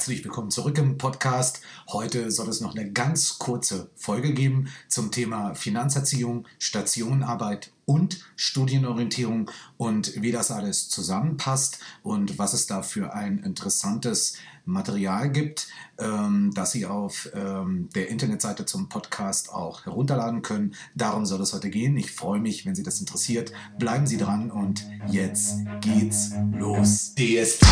Herzlich willkommen zurück im Podcast. Heute soll es noch eine ganz kurze Folge geben zum Thema Finanzerziehung, Stationenarbeit und Studienorientierung und wie das alles zusammenpasst und was es da für ein interessantes Material gibt, ähm, das Sie auf ähm, der Internetseite zum Podcast auch herunterladen können. Darum soll es heute gehen. Ich freue mich, wenn Sie das interessiert. Bleiben Sie dran und jetzt geht's los. DST.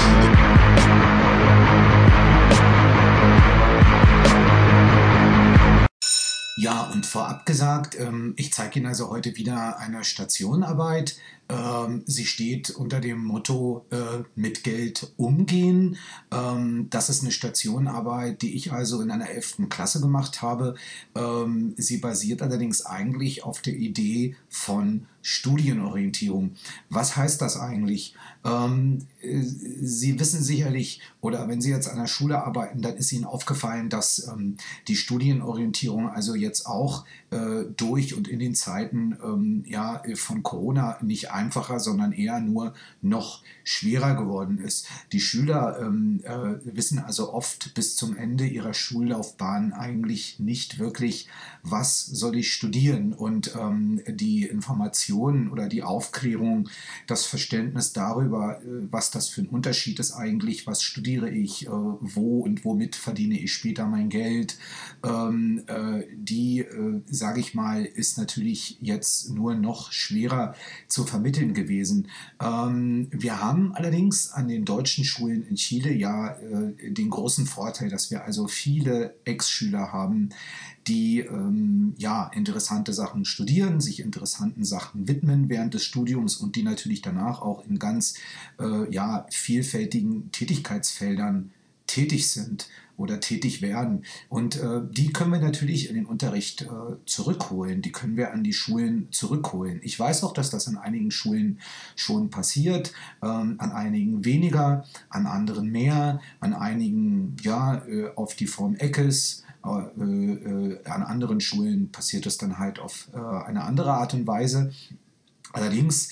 Ja, und vorab gesagt, ähm, ich zeige Ihnen also heute wieder eine Stationenarbeit. Ähm, sie steht unter dem Motto äh, mit Geld umgehen. Ähm, das ist eine Stationenarbeit, die ich also in einer 11. Klasse gemacht habe. sie basiert allerdings eigentlich auf der Idee von Studienorientierung. Was heißt das eigentlich? Ähm, äh, Sie wissen sicherlich, oder wenn Sie jetzt an der Schule arbeiten, dann ist Ihnen aufgefallen, dass ähm, die Studienorientierung also jetzt auch äh, durch und in den Zeiten ähm, ja, von Corona nicht einfacher, sondern eher nur noch schwerer geworden ist. Die Schüler ähm, äh, wissen also oft bis zum Ende ihrer Schullaufbahn eigentlich nicht wirklich, was soll ich studieren und ähm, die Informationen oder die Aufklärung, das Verständnis darüber, äh, was das für ein Unterschied ist eigentlich, was studiere ich, äh, wo und womit verdiene ich später mein Geld, ähm, äh, die äh, sage ich mal, ist natürlich jetzt nur noch schwerer zu vermitteln gewesen. Ähm, wir haben allerdings an den deutschen Schulen in Chile ja äh, den großen Vorteil, dass wir also viele Ex-Schüler haben, die ähm, ja interessante Sachen studieren, sich interessanten Sachen widmen während des Studiums und die natürlich danach auch in ganz äh, ja, vielfältigen Tätigkeitsfeldern tätig sind oder tätig werden. Und äh, die können wir natürlich in den Unterricht äh, zurückholen, die können wir an die Schulen zurückholen. Ich weiß auch, dass das an einigen Schulen schon passiert, ähm, an einigen weniger, an anderen mehr, an einigen ja äh, auf die Form Eckes. Äh, äh, an anderen Schulen passiert es dann halt auf äh, eine andere Art und Weise. Allerdings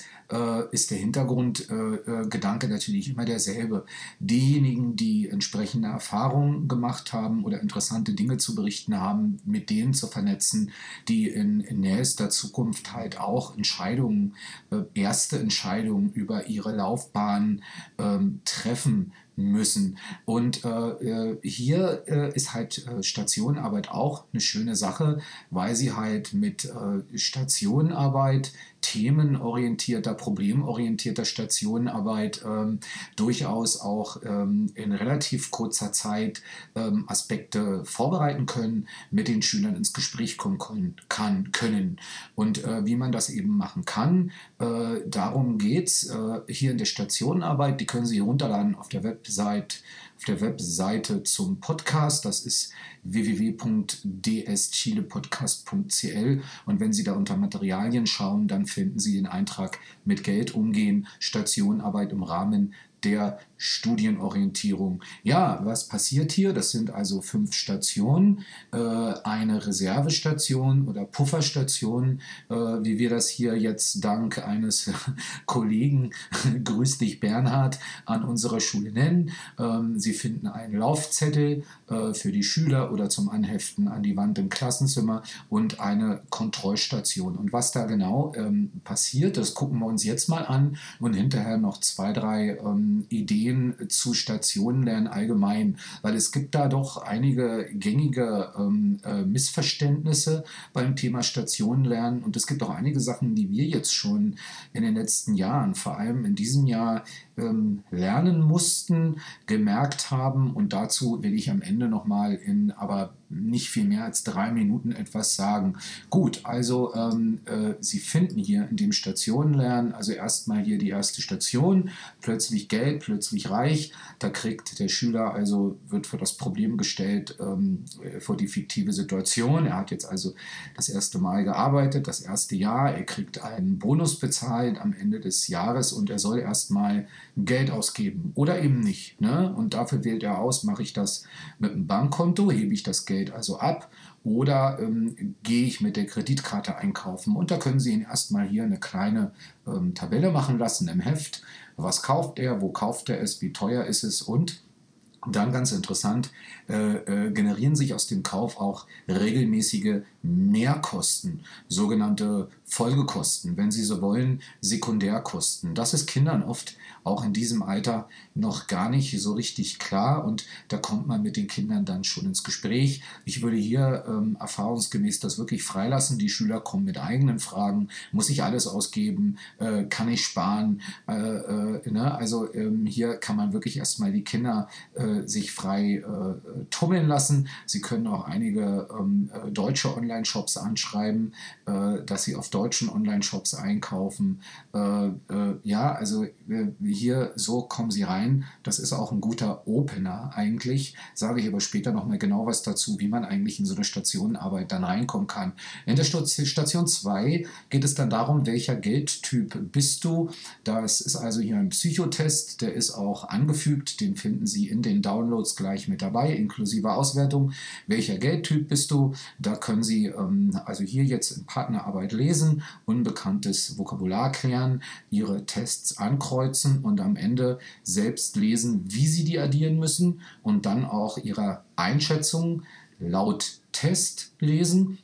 ist der Hintergrundgedanke natürlich immer derselbe. Diejenigen, die entsprechende Erfahrungen gemacht haben oder interessante Dinge zu berichten haben, mit denen zu vernetzen, die in, in nächster Zukunft halt auch Entscheidungen, äh, erste Entscheidungen über ihre Laufbahn ähm, treffen müssen. Und äh, äh, hier äh, ist halt äh, Stationenarbeit auch eine schöne Sache, weil sie halt mit äh, Stationenarbeit, themenorientierter, problemorientierter Stationenarbeit ähm, durchaus auch ähm, in relativ kurzer Zeit ähm, Aspekte vorbereiten können, mit den Schülern ins Gespräch kommen können. Kann, können. Und äh, wie man das eben machen kann, darum geht es hier in der Stationenarbeit. Die können Sie herunterladen auf der Web Website, auf der Webseite zum Podcast. Das ist www.dschilepodcast.cl und wenn Sie da unter Materialien schauen, dann finden Sie den Eintrag mit Geld umgehen, Stationarbeit im Rahmen der Studienorientierung. Ja, was passiert hier? Das sind also fünf Stationen, äh, eine Reservestation oder Pufferstation, äh, wie wir das hier jetzt dank eines Kollegen, grüß dich Bernhard, an unserer Schule nennen. Ähm, Sie finden einen Laufzettel äh, für die Schüler oder zum Anheften an die Wand im Klassenzimmer und eine Kontrollstation. Und was da genau ähm, passiert, das gucken wir uns jetzt mal an und hinterher noch zwei, drei ähm, Ideen Ideen zu Stationenlernen allgemein, weil es gibt da doch einige gängige ähm, äh, Missverständnisse beim Thema Stationenlernen und es gibt auch einige Sachen, die wir jetzt schon in den letzten Jahren, vor allem in diesem Jahr, ähm, lernen mussten, gemerkt haben und dazu will ich am Ende nochmal in aber nicht viel mehr als drei Minuten etwas sagen. Gut, also ähm, äh, Sie finden hier in dem Stationenlernen, also erstmal hier die erste Station, plötzlich Geld, plötzlich reich. Da kriegt der Schüler also, wird vor das Problem gestellt, ähm, vor die fiktive Situation. Er hat jetzt also das erste Mal gearbeitet, das erste Jahr. Er kriegt einen Bonus bezahlt am Ende des Jahres und er soll erstmal Geld ausgeben oder eben nicht. Ne? Und dafür wählt er aus, mache ich das mit einem Bankkonto, hebe ich das Geld also ab oder ähm, gehe ich mit der Kreditkarte einkaufen. Und da können Sie ihn erstmal hier eine kleine ähm, Tabelle machen lassen im Heft. Was kauft er, wo kauft er es, wie teuer ist es und dann ganz interessant, äh, äh, generieren sich aus dem Kauf auch regelmäßige Mehrkosten, sogenannte Folgekosten, wenn Sie so wollen, Sekundärkosten. Das ist Kindern oft auch in diesem Alter noch gar nicht so richtig klar und da kommt man mit den Kindern dann schon ins Gespräch. Ich würde hier ähm, erfahrungsgemäß das wirklich freilassen. Die Schüler kommen mit eigenen Fragen. Muss ich alles ausgeben? Äh, kann ich sparen? Äh, äh, ne? Also ähm, hier kann man wirklich erstmal die Kinder äh, sich frei äh, tummeln lassen. Sie können auch einige ähm, äh, deutsche Online-Shops anschreiben, dass sie auf deutschen Online-Shops einkaufen. ja, also hier so kommen sie rein. Das ist auch ein guter Opener eigentlich. Sage ich aber später nochmal genau was dazu, wie man eigentlich in so eine Stationenarbeit dann reinkommen kann. In der Station 2 geht es dann darum, welcher Geldtyp bist du. Das ist also hier ein Psychotest, der ist auch angefügt. Den finden Sie in den Downloads gleich mit dabei, inklusive Auswertung. Welcher Geldtyp bist du? Da können Sie ähm, also hier jetzt in Partnerarbeit lesen, unbekanntes Vokabular klären, Ihre Tests ankreuzen und am Ende selbst lesen, wie Sie die addieren müssen und dann auch Ihre Einschätzung laut Test lesen.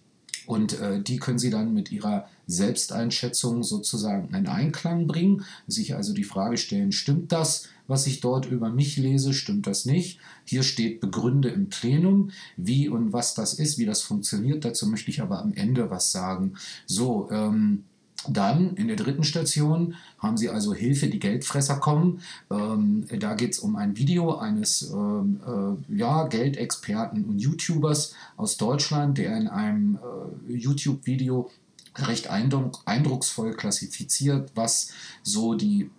Und äh, die können Sie dann mit Ihrer Selbsteinschätzung sozusagen in Einklang bringen, sich also die Frage stellen, stimmt das, was ich dort über mich lese, stimmt das nicht? Hier steht Begründe im Plenum, wie und was das ist, wie das funktioniert. Dazu möchte ich aber am Ende was sagen. So, ähm, dann in der dritten Station haben sie also Hilfe, die Geldfresser kommen. Ähm, da geht es um ein Video eines ähm, äh, ja, Geldexperten und YouTubers aus Deutschland, der in einem äh, YouTube-Video recht eindruck, eindrucksvoll klassifiziert, was so die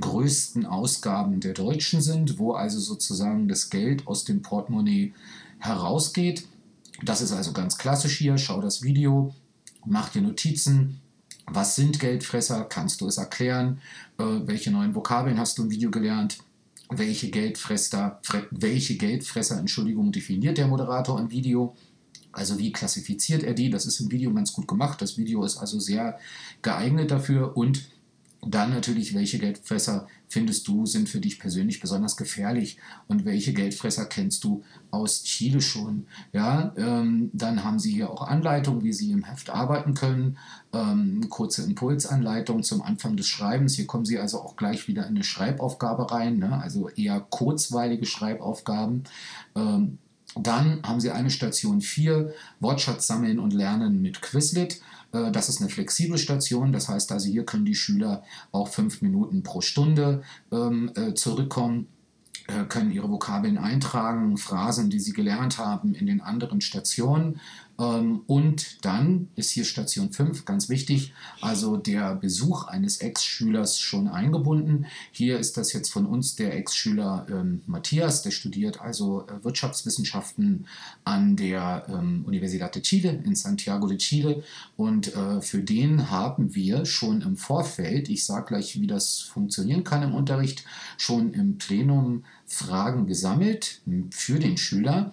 größten Ausgaben der Deutschen sind, wo also sozusagen das Geld aus dem Portemonnaie herausgeht. Das ist also ganz klassisch hier. Schau das Video, mach dir Notizen, was sind Geldfresser? Kannst du es erklären? Äh, welche neuen Vokabeln hast du im Video gelernt? Welche Geldfresser, welche Geldfresser, Entschuldigung, definiert der Moderator im Video? Also wie klassifiziert er die? Das ist im Video ganz gut gemacht. Das Video ist also sehr geeignet dafür und dann natürlich, welche Geldfresser findest du sind für dich persönlich besonders gefährlich und welche Geldfresser kennst du aus Chile schon? Ja, ähm, dann haben sie hier auch Anleitungen, wie sie im Heft arbeiten können, ähm, kurze Impulsanleitung zum Anfang des Schreibens. Hier kommen sie also auch gleich wieder in eine Schreibaufgabe rein, ne? also eher kurzweilige Schreibaufgaben. Ähm, dann haben Sie eine Station 4, Wortschatz sammeln und lernen mit Quizlet. Äh, das ist eine flexible Station, das heißt also hier können die Schüler auch fünf Minuten pro Stunde ähm, äh, zurückkommen äh, können ihre Vokabeln eintragen, Phrasen, die sie gelernt haben, in den anderen Stationen. Ähm, und dann ist hier Station 5 ganz wichtig, also der Besuch eines Ex-Schülers schon eingebunden. Hier ist das jetzt von uns der Ex-Schüler ähm, Matthias, der studiert also äh, Wirtschaftswissenschaften an der ähm, Universidad de Chile in Santiago de Chile. Und äh, für den haben wir schon im Vorfeld, ich sage gleich, wie das funktionieren kann im Unterricht, schon im Plenum Fragen gesammelt für den Schüler.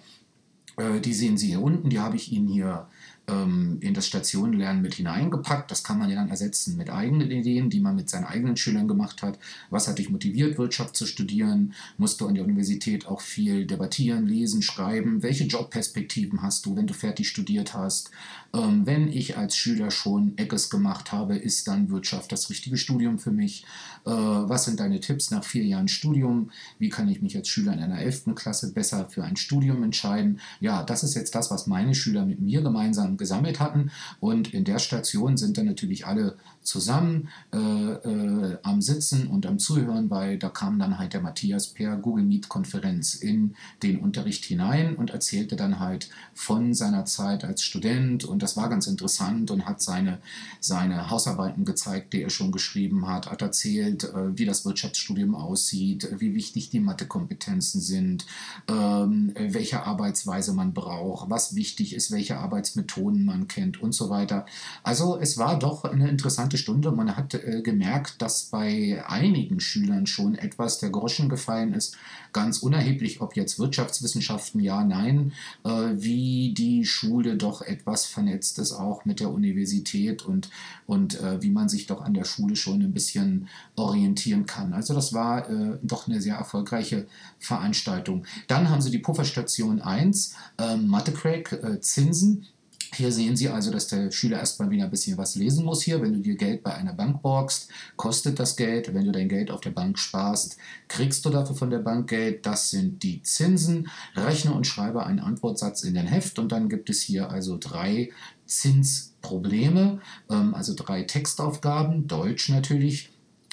Äh, die sehen Sie hier unten, die habe ich Ihnen hier ähm, in das Stationenlernen mit hineingepackt. Das kann man ja dann ersetzen mit eigenen Ideen, die man mit seinen eigenen Schülern gemacht hat. Was hat dich motiviert, Wirtschaft zu studieren? Musst du an der Universität auch viel debattieren, lesen, schreiben? Welche Jobperspektiven hast du, wenn du fertig studiert hast? Ähm, wenn ich als Schüler schon Eckes gemacht habe, ist dann Wirtschaft das richtige Studium für mich? Äh, was sind deine Tipps nach vier Jahren Studium? Wie kann ich mich als Schüler in einer 11. Klasse besser für ein Studium entscheiden? Ja, das ist jetzt das, was meine Schüler mit mir gemeinsam gesammelt hatten. Und in der Station sind dann natürlich alle zusammen äh, äh, am Sitzen und am Zuhören, weil da kam dann halt der Matthias per Google Meet Konferenz in den Unterricht hinein und erzählte dann halt von seiner Zeit als Student und das war ganz interessant und hat seine, seine Hausarbeiten gezeigt, die er schon geschrieben hat, hat erzählt, äh, wie das Wirtschaftsstudium aussieht, wie wichtig die Mathekompetenzen sind, ähm, welche Arbeitsweise man braucht, was wichtig ist, welche Arbeitsmethoden Methoden man kennt und so weiter. Also es war doch eine interessante Stunde. Man hat äh, gemerkt, dass bei einigen Schülern schon etwas der Groschen gefallen ist, ganz unerheblich, ob jetzt Wirtschaftswissenschaften, ja, nein, äh, wie die Schule doch etwas vernetzt ist, auch mit der Universität und, und äh, wie man sich doch an der Schule schon ein bisschen orientieren kann. Also das war äh, doch eine sehr erfolgreiche Veranstaltung. Dann haben sie die Pufferstation 1, äh, Mathecrack, äh, Zinsen. Hier sehen Sie also, dass der Schüler erstmal wieder ein bisschen was lesen muss hier. Wenn du dir Geld bei einer Bank borgst, kostet das Geld. Wenn du dein Geld auf der Bank sparst, kriegst du dafür von der Bank Geld. Das sind die Zinsen. Rechne und schreibe einen Antwortsatz in den Heft und dann gibt es hier also drei Zinsprobleme, ähm, also drei Textaufgaben, Deutsch natürlich,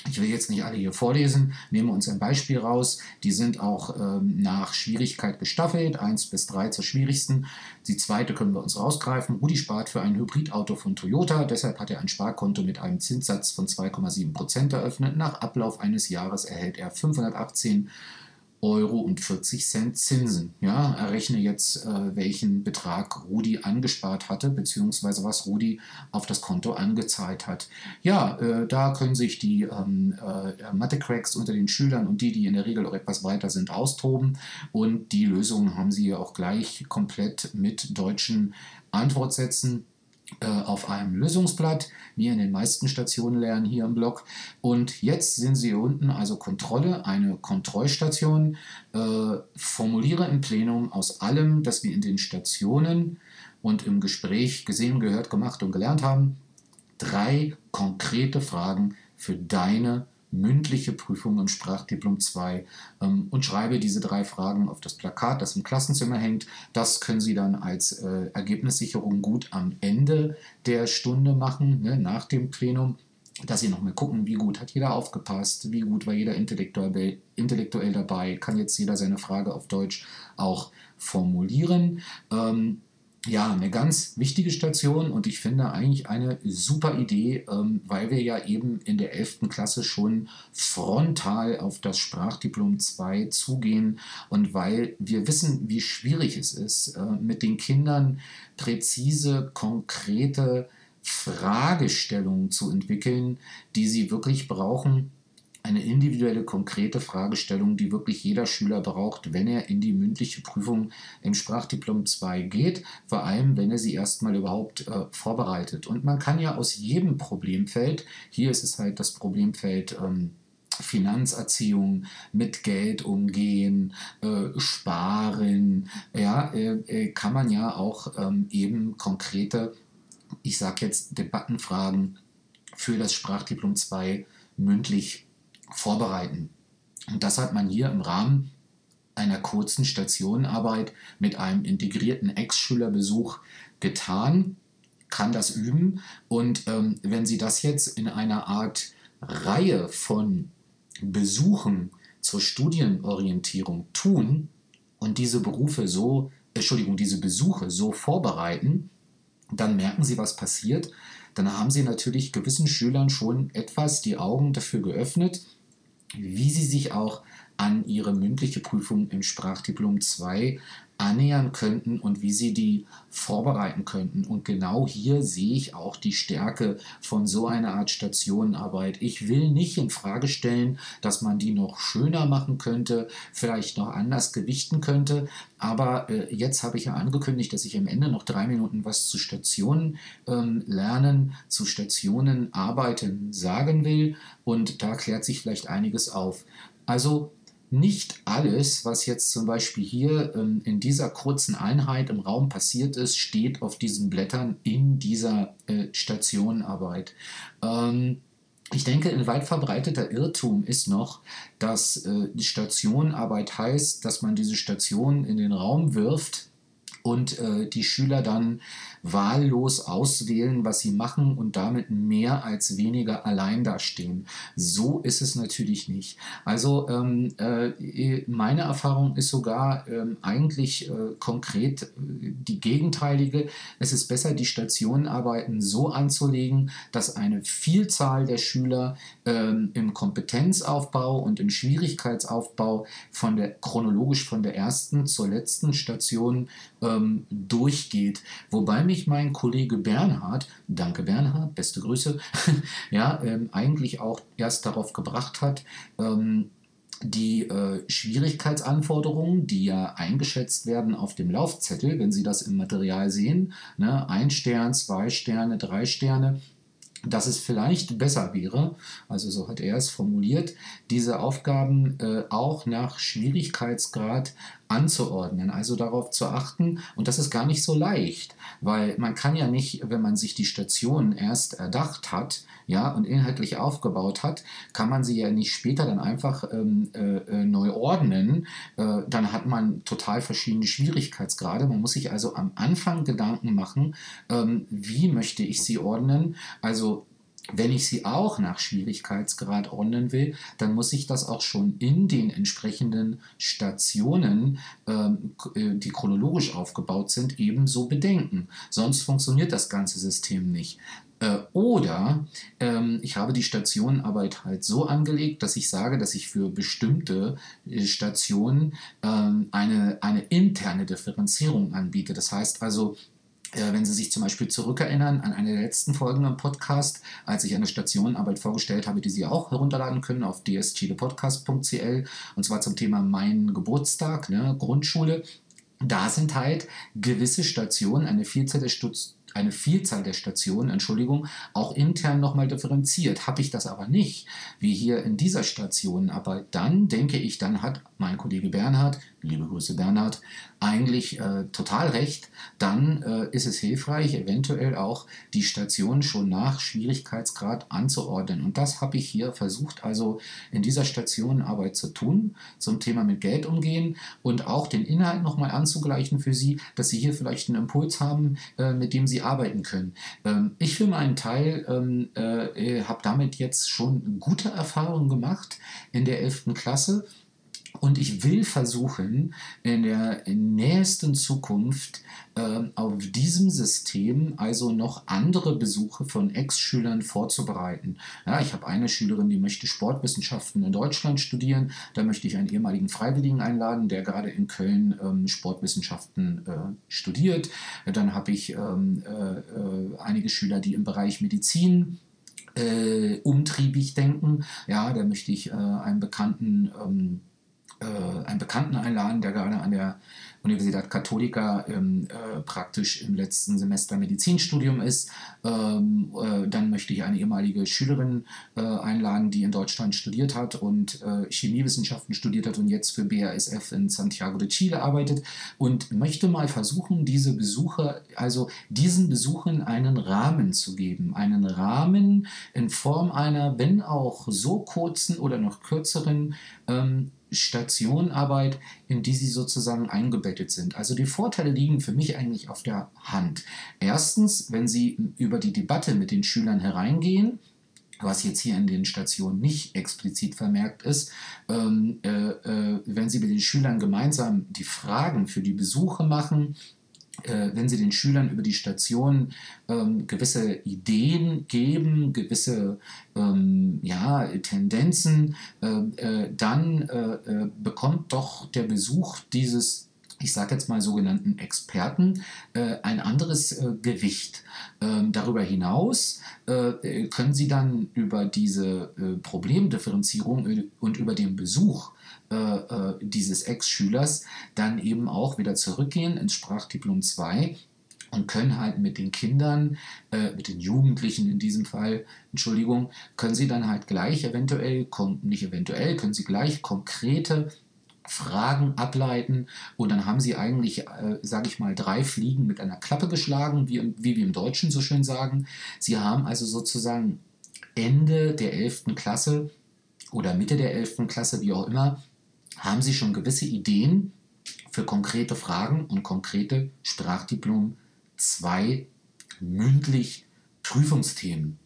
ich will jetzt nicht alle hier vorlesen, nehmen wir uns ein Beispiel raus. Die sind auch ähm, nach Schwierigkeit gestaffelt, 1 bis 3 zur schwierigsten. Die zweite können wir uns rausgreifen. Rudi spart für ein Hybridauto von Toyota, deshalb hat er ein Sparkonto mit einem Zinssatz von 2,7% eröffnet. Nach Ablauf eines Jahres erhält er 518 Euro und 40 Cent Zinsen. Ja, errechne jetzt, äh, welchen Betrag Rudi angespart hatte, beziehungsweise was Rudi auf das Konto angezahlt hat. Ja, äh, da können sich die ähm, äh, Mathe-Cracks unter den Schülern und die, die in der Regel auch etwas weiter sind, austoben. Und die Lösungen haben sie auch gleich komplett mit deutschen Antwortsätzen auf einem Lösungsblatt, wie in den meisten Stationen lernen hier im Blog. Und jetzt sind Sie unten, also Kontrolle, eine Kontrollstation. Äh, formuliere im Plenum aus allem, das wir in den Stationen und im Gespräch gesehen, gehört, gemacht und gelernt haben, drei konkrete Fragen für deine mündliche Prüfung im Sprachdiplom 2 ähm, und schreibe diese drei Fragen auf das Plakat, das im Klassenzimmer hängt. Das können Sie dann als äh, Ergebnissicherung gut am Ende der Stunde machen, ne, nach dem Plenum dass Sie nochmal gucken, wie gut hat jeder aufgepasst, wie gut war jeder intellektuell, intellektuell dabei, kann jetzt jeder seine Frage auf Deutsch auch formulieren. Ähm, ja, eine ganz wichtige Station und ich finde eigentlich eine super Idee, ähm, weil wir ja eben in der 11. Klasse schon frontal auf das Sprachdiplom 2 zugehen und weil wir wissen, wie schwierig es ist, äh, mit den Kindern präzise, konkrete Fragestellungen zu entwickeln, die sie wirklich brauchen, eine individuelle, konkrete Fragestellung, die wirklich jeder Schüler braucht, wenn er in die mündliche Prüfung im Sprachdiplom 2 geht, vor allem wenn er sie erstmal überhaupt äh, vorbereitet. Und man kann ja aus jedem Problemfeld, hier ist es halt das Problemfeld, ähm, Finanzerziehung, mit Geld umgehen, äh, sparen, ja, äh, äh kann man ja auch ähm, eben konkrete, ich sage jetzt Debattenfragen für das Sprachdiplom 2 mündlich vorbereiten. Und das hat man hier im Rahmen einer kurzen Stationenarbeit mit einem integrierten Ex-Schülerbesuch getan, kann das üben. Und ähm, wenn Sie das jetzt in einer Art Reihe von Besuchen zur Studienorientierung tun und diese Berufe so, Entschuldigung, diese Besuche so vorbereiten, dann merken Sie, was passiert. Dann haben Sie natürlich gewissen Schülern schon etwas die Augen dafür geöffnet, wie sie sich auch an ihre mündliche Prüfung im Sprachdiplom 2 annähern könnten und wie sie die vorbereiten könnten. Und genau hier sehe ich auch die Stärke von so einer Art Stationenarbeit. Ich will nicht in Frage stellen, dass man die noch schöner machen könnte, vielleicht noch anders gewichten könnte. Aber äh, jetzt habe ich ja angekündigt, dass ich am Ende noch drei Minuten was zu Stationen ähm, lernen, zu Stationen arbeiten sagen will. Und da klärt sich vielleicht einiges auf. Also nicht alles, was jetzt zum Beispiel hier ähm, in dieser kurzen Einheit im Raum passiert ist, steht auf diesen Blättern in dieser äh, Stationenarbeit. Ähm, ich denke, ein weit verbreiteter Irrtum ist noch, dass äh, die Stationenarbeit heißt, dass man diese Station in den Raum wirft und äh, die Schüler dann wahllos auswählen, was sie machen und damit mehr als weniger allein dastehen. So ist es natürlich nicht. Also ähm, äh, meine Erfahrung ist sogar ähm, eigentlich äh, konkret äh, die gegenteilige. Es ist besser, die Stationenarbeiten so anzulegen, dass eine Vielzahl der Schüler ähm, im Kompetenzaufbau und im Schwierigkeitsaufbau von der chronologisch von der ersten zur letzten Station äh, ähm, durchgeht. Wobei mich mein Kollege Bernhard, danke Bernhard, beste Grüße, ja, ähm, eigentlich auch erst darauf gebracht hat, ähm, die äh, Schwierigkeitsanforderungen, die ja eingeschätzt werden auf dem Laufzettel, wenn Sie das im Material sehen, ne, ein Stern, zwei Sterne, drei Sterne, dass es vielleicht besser wäre, also so hat er es formuliert, diese Aufgaben äh, auch nach Schwierigkeitsgrad anzuordnen, also darauf zu achten. Und das ist gar nicht so leicht, weil man kann ja nicht, wenn man sich die Station erst erdacht hat, ja, und inhaltlich aufgebaut hat, kann man sie ja nicht später dann einfach ähm, äh, äh neu ordnen. Äh, dann hat man total verschiedene Schwierigkeitsgrade. Man muss sich also am Anfang Gedanken machen, ähm, wie möchte ich sie ordnen. Also wenn ich sie auch nach Schwierigkeitsgrad ordnen will, dann muss ich das auch schon in den entsprechenden Stationen, ähm, äh, die chronologisch aufgebaut sind, ebenso bedenken. Sonst funktioniert das ganze System nicht. Äh, oder ähm, ich habe die Stationenarbeit halt so angelegt, dass ich sage, dass ich für bestimmte äh, Stationen ähm, eine, eine interne Differenzierung anbiete. Das heißt also, wenn Sie sich zum Beispiel zurückerinnern an eine der letzten Folgen im Podcast, als ich eine Stationenarbeit vorgestellt habe, die Sie auch herunterladen können auf dschilepodcast.cl und zwar zum Thema Mein Geburtstag, ne, Grundschule. Da sind halt gewisse Stationen, eine Vielzahl der Stutz eine Vielzahl der Stationen, Entschuldigung, auch intern nochmal differenziert. Habe ich das aber nicht, wie hier in dieser Station, aber dann denke ich, dann hat mein Kollege Bernhard, liebe Grüße Bernhard, eigentlich äh, total recht, dann äh, ist es hilfreich, eventuell auch die Station schon nach Schwierigkeitsgrad anzuordnen. Und das habe ich hier versucht, also in dieser Stationenarbeit zu tun, zum Thema mit Geld umgehen und auch den Inhalt nochmal anzugleichen für Sie, dass Sie hier vielleicht einen Impuls haben, äh, mit dem Sie arbeiten können. Ähm, ich für meinen Teil ähm, äh, habe damit jetzt schon gute Erfahrungen gemacht in der 11. Klasse und ich will versuchen, in der nächsten Zukunft äh, auf diesem System also noch andere Besuche von Ex-Schülern vorzubereiten. Ja, ich habe eine Schülerin, die möchte Sportwissenschaften in Deutschland studieren. Da möchte ich einen ehemaligen Freiwilligen einladen, der gerade in Köln ähm, Sportwissenschaften äh, studiert. Dann habe ich ähm, äh, äh einige Schüler, die im Bereich Medizin äh, umtriebig denken. Ja, da möchte ich äh, einen bekannten ähm, äh, einen Bekannten einladen, der gerade an der Universität Católica ähm, äh, praktisch im letzten Semester Medizinstudium ist. Ähm, äh, dann möchte ich eine ehemalige Schülerin äh, einladen, die in Deutschland studiert hat und äh, Chemiewissenschaften studiert hat und jetzt für BASF in Santiago de Chile arbeitet und möchte mal versuchen, diese Besucher, also diesen Besuchen einen Rahmen zu geben. Einen Rahmen in Form einer, wenn auch so kurzen oder noch kürzeren ähm, Stationarbeit, in die sie sozusagen eingebettet sind. Also die Vorteile liegen für mich eigentlich auf der Hand. Erstens, wenn Sie über die Debatte mit den Schülern hereingehen, was jetzt hier in den Stationen nicht explizit vermerkt ist, ähm, äh, äh, wenn Sie mit den Schülern gemeinsam die Fragen für die Besuche machen, äh, wenn Sie den Schülern über die Station ähm, gewisse Ideen geben, gewisse ähm, ja, Tendenzen, äh, äh, dann äh, äh, bekommt doch der Besuch dieses ich sage jetzt mal sogenannten Experten, äh, ein anderes äh, Gewicht. Ähm, darüber hinaus äh, können Sie dann über diese Problemdifferenzierung und über den Besuch äh, äh, dieses Ex-Schülers dann eben auch wieder zurückgehen ins Sprachdiplom 2 und können halt mit den Kindern, äh, mit den Jugendlichen in diesem Fall, Entschuldigung, können sie dann halt gleich eventuell, nicht eventuell, können sie gleich konkrete Fragen ableiten und dann haben sie eigentlich, äh, sage ich mal, drei Fliegen mit einer Klappe geschlagen, wie, wie wir im Deutschen so schön sagen. Sie haben also sozusagen Ende der 11. Klasse oder Mitte der 11. Klasse, wie auch immer, haben Sie schon gewisse Ideen für konkrete Fragen und konkrete Sprachdiplom 2 mündlich Prüfungsthemen?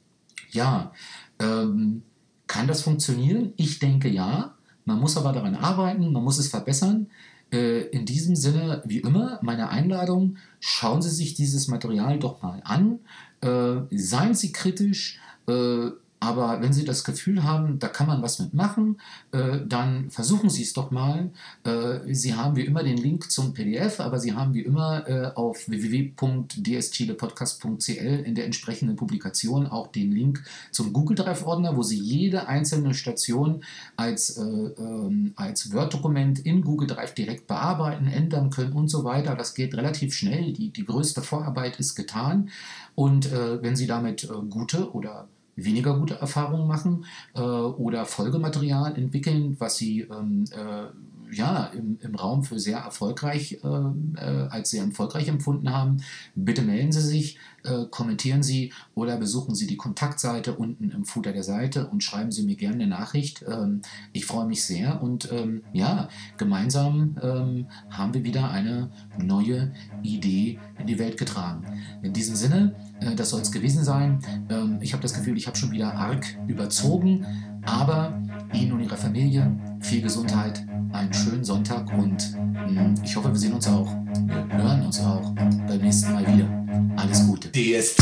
Ja, ähm, kann das funktionieren? Ich denke ja. Man muss aber daran arbeiten, man muss es verbessern. Äh, in diesem Sinne, wie immer, meine Einladung, schauen Sie sich dieses Material doch mal an. Äh, seien Sie kritisch, äh, Aber wenn Sie das Gefühl haben, da kann man was mitmachen, äh, dann versuchen Sie es doch mal. Äh, Sie haben wie immer den Link zum PDF, aber Sie haben wie immer äh, auf www.dschilepodcast.cl in der entsprechenden Publikation auch den Link zum Google Drive-Ordner, wo Sie jede einzelne Station als, äh, ähm, als Word-Dokument in Google Drive direkt bearbeiten, ändern können und so weiter. Das geht relativ schnell. Die, die größte Vorarbeit ist getan. Und äh, wenn Sie damit äh, gute oder weniger gute Erfahrungen machen äh, oder Folgematerial entwickeln, was sie ähm, äh, ja, im, im Raum für sehr erfolgreich, äh, äh, als sehr erfolgreich empfunden haben, bitte melden Sie sich, äh, kommentieren Sie oder besuchen Sie die Kontaktseite unten im Footer der Seite und schreiben Sie mir gerne eine Nachricht. Ähm, ich freue mich sehr und ähm, ja, gemeinsam ähm, haben wir wieder eine neue Idee in die Welt getragen. In diesem Sinne, äh, das soll es gewesen sein. Ähm, ich habe das Gefühl, ich habe schon wieder arg überzogen, aber Ihnen und Ihrer Familie viel Gesundheit, einen schönen Sonntag und hm, ich hoffe, wir sehen uns auch, wir hören uns auch beim nächsten Mal wieder. Alles Gute. DST.